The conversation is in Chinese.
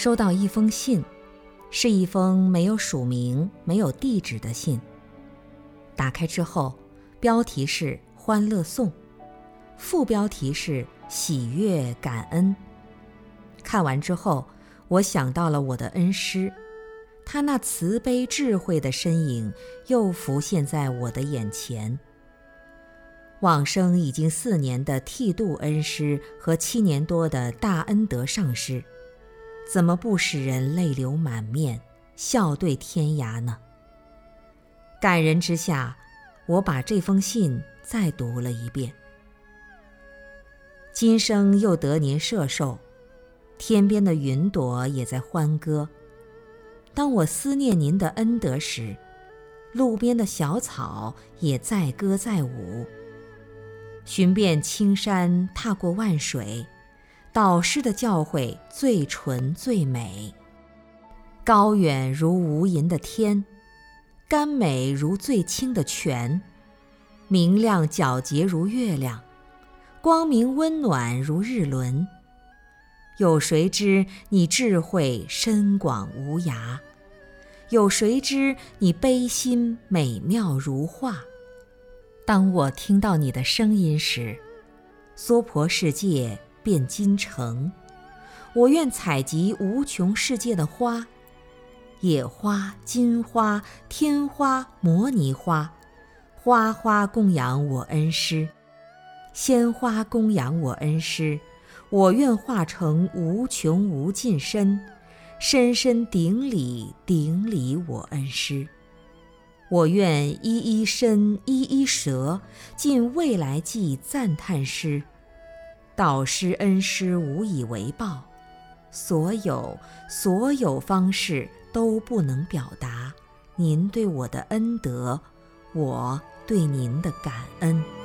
收到一封信，是一封没有署名、没有地址的信。打开之后，标题是“欢乐颂”，副标题是“喜悦感恩”。看完之后，我想到了我的恩师，他那慈悲智慧的身影又浮现在我的眼前。往生已经四年的剃度恩师和七年多的大恩德上师，怎么不使人泪流满面、笑对天涯呢？感人之下，我把这封信再读了一遍。今生又得您摄受，天边的云朵也在欢歌。当我思念您的恩德时，路边的小草也载歌载舞。寻遍青山，踏过万水，导师的教诲最纯最美。高远如无垠的天，甘美如最清的泉，明亮皎洁如月亮，光明温暖如日轮。有谁知你智慧深广无涯？有谁知你悲心美妙如画？当我听到你的声音时，娑婆世界变金城。我愿采集无穷世界的花，野花、金花、天花、摩尼花，花花供养我恩师，鲜花供养我恩师。我愿化成无穷无尽身，深深顶礼顶礼我恩师。我愿一一身一一舌，尽未来际赞叹诗。导师恩师无以为报，所有所有方式都不能表达您对我的恩德，我对您的感恩。